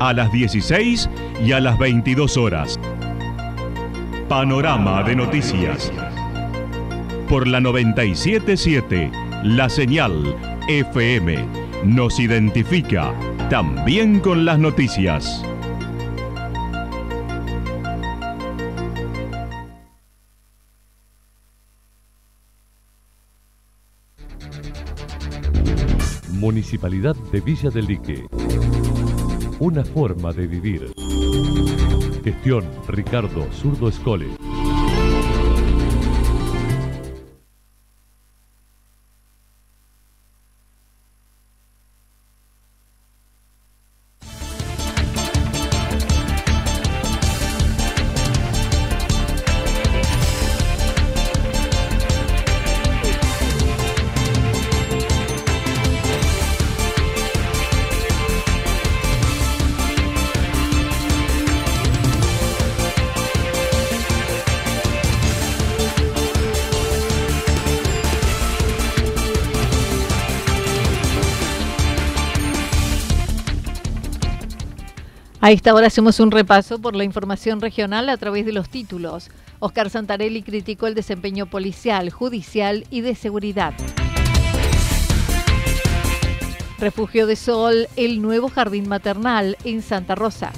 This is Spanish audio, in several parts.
a las 16 y a las 22 horas. Panorama de noticias. Por la 977, la señal FM nos identifica también con las noticias. Municipalidad de Villa del Lique. Una forma de vivir. Gestión Ricardo Zurdo Escole. A esta hora hacemos un repaso por la información regional a través de los títulos. Oscar Santarelli criticó el desempeño policial, judicial y de seguridad. Refugio de Sol, el nuevo jardín maternal en Santa Rosa.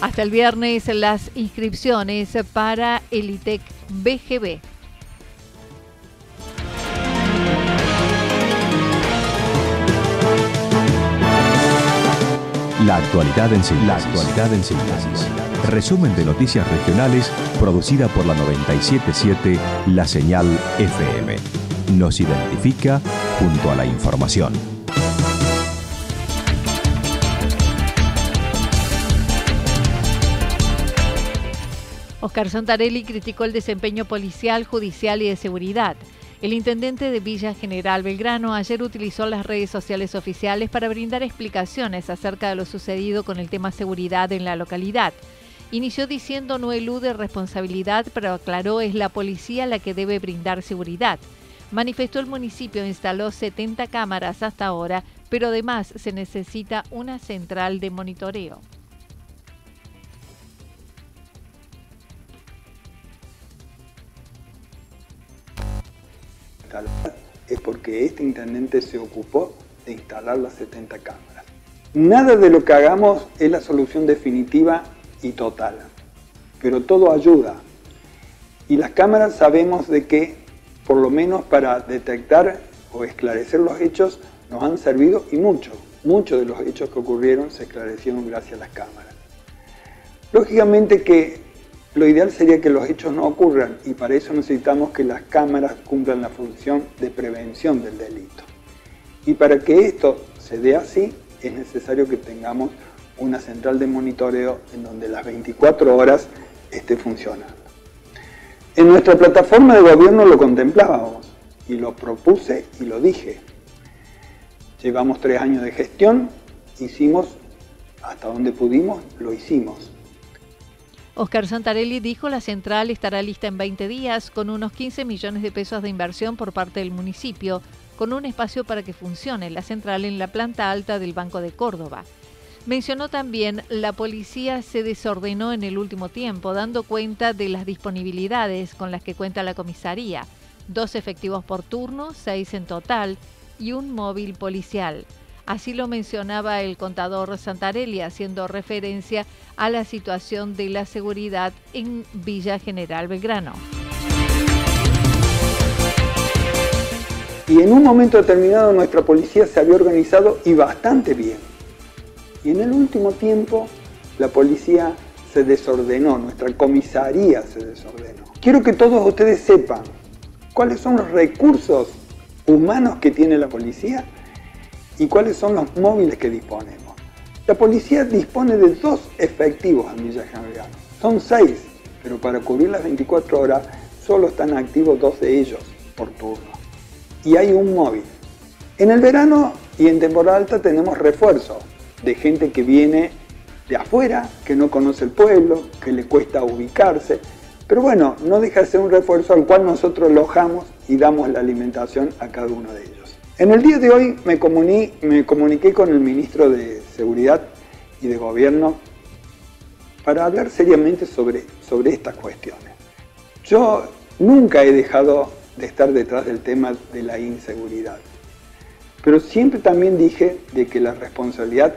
Hasta el viernes las inscripciones para el ITEC BGB. La actualidad en síntesis. La en síntesis. Resumen de noticias regionales producida por la 977 La Señal FM. Nos identifica junto a la información. Oscar Santarelli criticó el desempeño policial, judicial y de seguridad. El intendente de Villa General Belgrano ayer utilizó las redes sociales oficiales para brindar explicaciones acerca de lo sucedido con el tema seguridad en la localidad. Inició diciendo no elude responsabilidad, pero aclaró es la policía la que debe brindar seguridad. Manifestó el municipio instaló 70 cámaras hasta ahora, pero además se necesita una central de monitoreo. Es porque este intendente se ocupó de instalar las 70 cámaras. Nada de lo que hagamos es la solución definitiva y total, pero todo ayuda. Y las cámaras sabemos de que, por lo menos para detectar o esclarecer los hechos, nos han servido y mucho. Muchos de los hechos que ocurrieron se esclarecieron gracias a las cámaras. Lógicamente que lo ideal sería que los hechos no ocurran y para eso necesitamos que las cámaras cumplan la función de prevención del delito. Y para que esto se dé así, es necesario que tengamos una central de monitoreo en donde las 24 horas esté funcionando. En nuestra plataforma de gobierno lo contemplábamos y lo propuse y lo dije. Llevamos tres años de gestión, hicimos hasta donde pudimos, lo hicimos. Oscar Santarelli dijo la central estará lista en 20 días con unos 15 millones de pesos de inversión por parte del municipio, con un espacio para que funcione la central en la planta alta del Banco de Córdoba. Mencionó también la policía se desordenó en el último tiempo, dando cuenta de las disponibilidades con las que cuenta la comisaría, dos efectivos por turno, seis en total, y un móvil policial. Así lo mencionaba el contador Santarelli, haciendo referencia a la situación de la seguridad en Villa General Belgrano. Y en un momento determinado nuestra policía se había organizado y bastante bien. Y en el último tiempo la policía se desordenó, nuestra comisaría se desordenó. Quiero que todos ustedes sepan cuáles son los recursos humanos que tiene la policía y cuáles son los móviles que disponemos. La policía dispone de dos efectivos en Villa General. Son seis, pero para cubrir las 24 horas solo están activos dos de ellos por turno. Y hay un móvil. En el verano y en temporada alta tenemos refuerzo de gente que viene de afuera, que no conoce el pueblo, que le cuesta ubicarse. Pero bueno, no deja de ser un refuerzo al cual nosotros alojamos y damos la alimentación a cada uno de ellos. En el día de hoy me, comuniqué con el ministro de Seguridad y de Gobierno para hablar seriamente sobre, sobre estas cuestiones. Yo nunca he dejado de estar detrás del tema de la inseguridad, pero siempre también dije de que la responsabilidad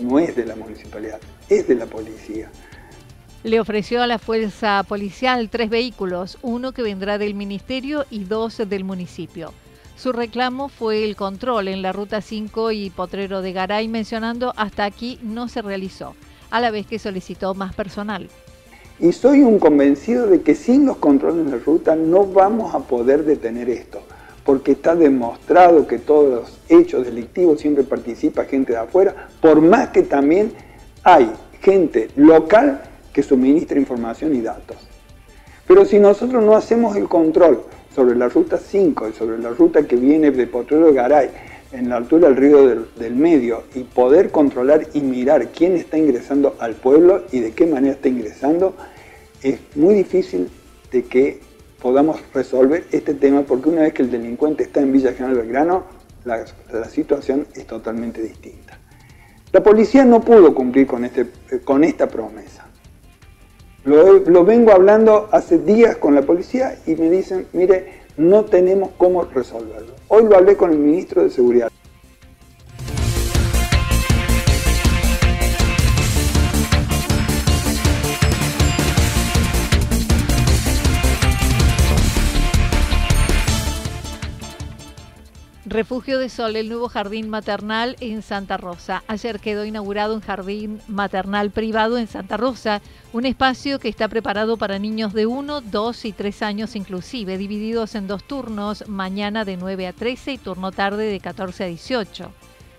no es de la municipalidad, es de la policía. Le ofreció a la fuerza policial tres vehículos, uno que vendrá del ministerio y dos del municipio. Su reclamo fue el control en la ruta 5 y Potrero de Garay, mencionando hasta aquí no se realizó, a la vez que solicitó más personal. Y soy un convencido de que sin los controles la ruta no vamos a poder detener esto porque está demostrado que todos los hechos delictivos siempre participa gente de afuera, por más que también hay gente local que suministra información y datos. Pero si nosotros no hacemos el control sobre la ruta 5 y sobre la ruta que viene de Potrero de Garay, en la altura del río del, medio, y poder controlar y mirar quién está ingresando al pueblo y de qué manera está ingresando, es muy difícil de que podamos resolver este tema, porque una vez que el delincuente está en Villa General Belgrano, la, situación es totalmente distinta. La policía no pudo cumplir con, este, con esta promesa. Lo, vengo hablando hace días con la policía y me dicen, mire, no tenemos cómo resolverlo. Hoy lo hablé con el ministro de Seguridad. Refugio de Sol, el nuevo jardín maternal en Santa Rosa. Ayer quedó inaugurado un jardín maternal privado en Santa Rosa, un espacio que está preparado para niños de 1, 2 y 3 años inclusive, divididos en dos turnos, mañana de 9 a 13 y turno tarde de 14 a 18.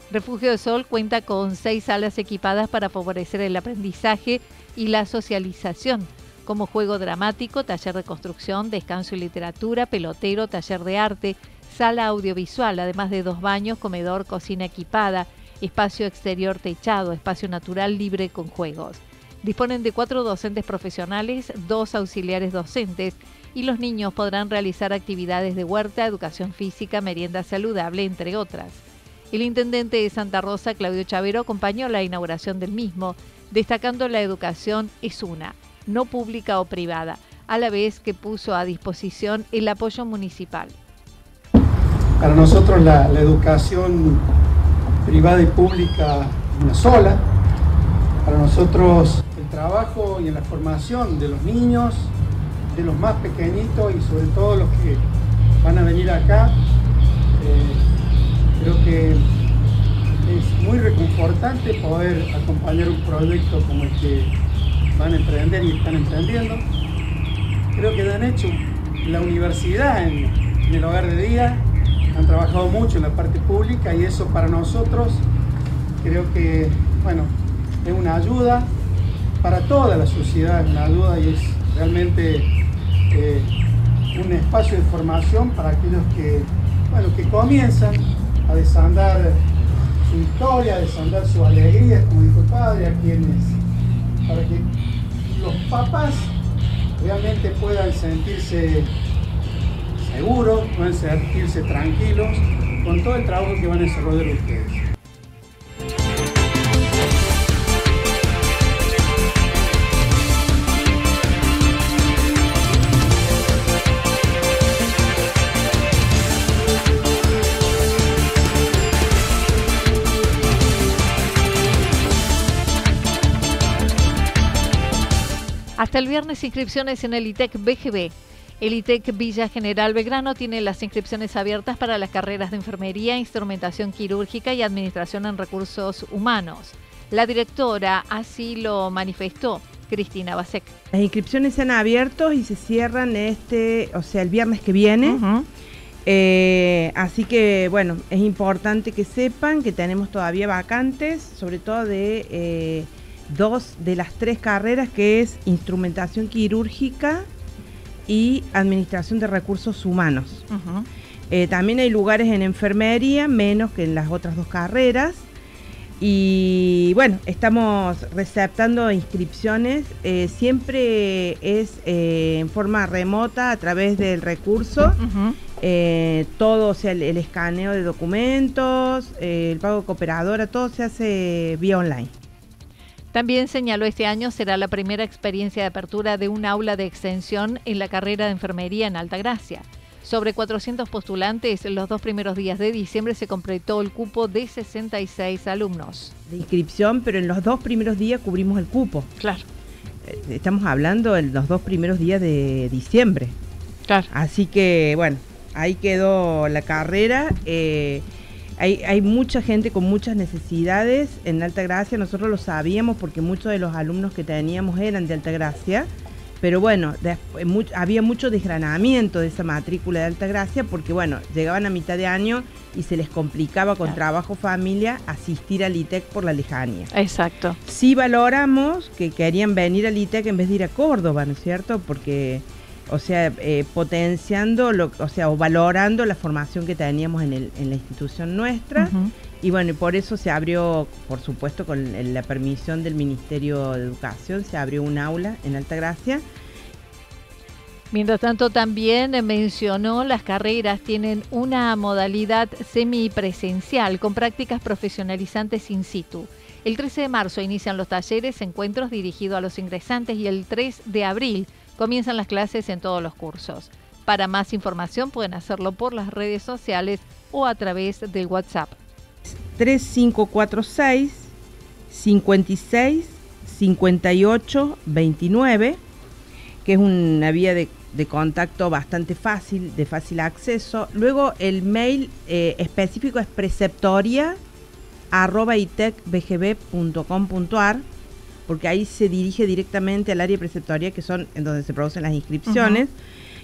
Refugio de Sol cuenta con seis salas equipadas para favorecer el aprendizaje y la socialización, como juego dramático, taller de construcción, descanso y literatura, pelotero, taller de arte, sala audiovisual, además de dos baños, comedor, cocina equipada, espacio exterior techado, espacio natural libre con juegos. Disponen de cuatro docentes profesionales, dos auxiliares docentes y los niños podrán realizar actividades de huerta, educación física, merienda saludable, entre otras. El intendente de Santa Rosa, Claudio Chavero, acompañó la inauguración del mismo, destacando la educación es una, no pública o privada, a la vez que puso a disposición el apoyo municipal. Para nosotros la, educación privada y pública es una sola. Para nosotros el trabajo y la formación de los niños, de los más pequeñitos y sobre todo los que van a venir acá, eh, creo que es muy reconfortante poder acompañar un proyecto como el que van a emprender y están emprendiendo. Creo que han hecho la universidad en, en el hogar de día, han trabajado mucho en la parte pública y eso para nosotros creo que, bueno, es una ayuda para toda la sociedad, una ayuda y es realmente eh, un espacio de formación para aquellos que, bueno, que comienzan a desandar su historia, a desandar su alegría, como dijo el padre, a quienes, para que los papás realmente puedan sentirse seguros, pueden sentirse tranquilos con todo el trabajo que van a desarrollar ustedes. Hasta el viernes inscripciones en el ITEC BGB. El ITEC Villa General Belgrano tiene las inscripciones abiertas para las carreras de enfermería, instrumentación quirúrgica y administración en recursos humanos. La directora así lo manifestó. Cristina Basek. Las inscripciones se han abierto y se cierran este, o sea, el viernes que viene. Eh, así que bueno, es importante que sepan que tenemos todavía vacantes, sobre todo de eh, dos de las tres carreras que es instrumentación quirúrgica y administración de recursos humanos. Eh, también hay lugares en enfermería, menos que en las otras dos carreras. Y bueno, estamos receptando inscripciones. Eh, siempre es eh, en forma remota a través del recurso. todo, o sea, el, escaneo de documentos, el pago de cooperadora, todo se hace vía online. También señaló este año será la primera experiencia de apertura de un aula de extensión en la carrera de enfermería en Altagracia. Sobre 400 postulantes, los dos primeros días de diciembre se completó el cupo de 66 alumnos. De inscripción, pero en los dos primeros días cubrimos el cupo. Claro. Eh, estamos hablando de los dos primeros días de diciembre. Claro. Así que, bueno, ahí quedó la carrera. Eh, hay, mucha gente con muchas necesidades en Alta Gracia, nosotros lo sabíamos porque muchos de los alumnos que teníamos eran de Alta Gracia, pero bueno, había mucho desgranamiento de esa matrícula de Alta Gracia porque bueno, llegaban a mitad de año y se les complicaba con trabajo familia asistir al ITEC por la lejanía. Exacto. Sí valoramos que querían venir al ITEC en vez de ir a Córdoba, ¿no es cierto? Porque o sea, eh, potenciando, lo, o sea, o valorando la formación que teníamos en, el, en la institución nuestra. Y bueno, y por eso se abrió, por supuesto, con la permisión del Ministerio de Educación, se abrió un aula en Altagracia. Mientras tanto, también mencionó las carreras tienen una modalidad semipresencial con prácticas profesionalizantes in situ. El 13 de marzo inician los talleres, encuentros dirigidos a los ingresantes y el 3 de abril Comienzan las clases en todos los cursos. Para más información pueden hacerlo por las redes sociales o a través del WhatsApp. 3546 56 58 29, que es una vía de, contacto bastante fácil, de fácil acceso. Luego el mail eh, específico es preceptoria porque ahí se dirige directamente al área preceptoria, que son en donde se producen las inscripciones.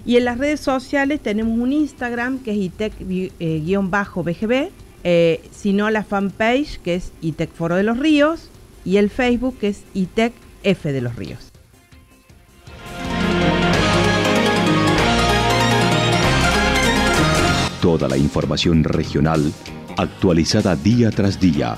Y en las redes sociales tenemos un Instagram que es ITEC-BGB, eh, sino la fanpage que es ITEC Foro de los Ríos y el Facebook que es ITEC F de los Ríos. Toda la información regional actualizada día tras día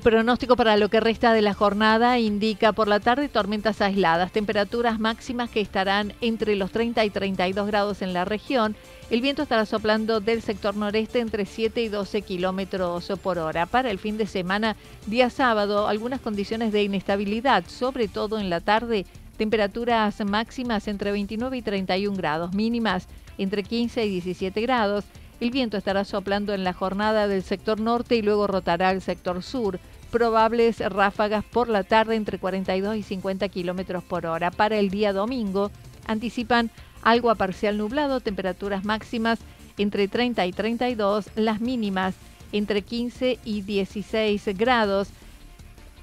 El pronóstico para lo que resta de la jornada indica por la tarde tormentas aisladas, temperaturas máximas que estarán entre los 30 y 32 grados en la región. El viento estará soplando del sector noreste entre 7 y 12 kilómetros por hora. Para el fin de semana, día sábado, algunas condiciones de inestabilidad, sobre todo en la tarde, temperaturas máximas entre 29 y 31 grados, mínimas entre 15 y 17 grados. El viento estará soplando en la jornada del sector norte y luego rotará al sector sur. Probables ráfagas por la tarde entre 42 y 50 kilómetros por hora. Para el día domingo anticipan algo a parcial nublado, temperaturas máximas entre 30 y 32, las mínimas entre 15 y 16 grados.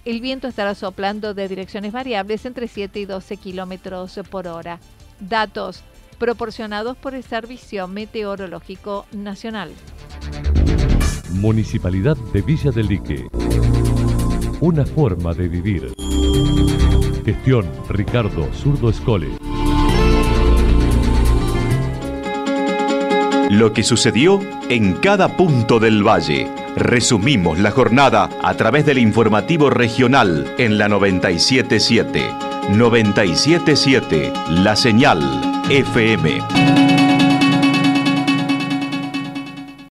El viento estará soplando de direcciones variables entre 7 y 12 kilómetros por hora. Datos proporcionados por el Servicio Meteorológico Nacional. Municipalidad de Villa del Lique. Una forma de vivir. Gestión Ricardo Zurdo Escole. Lo que sucedió en cada punto del valle. Resumimos la jornada a través del informativo regional en la 977. 977 La Señal FM.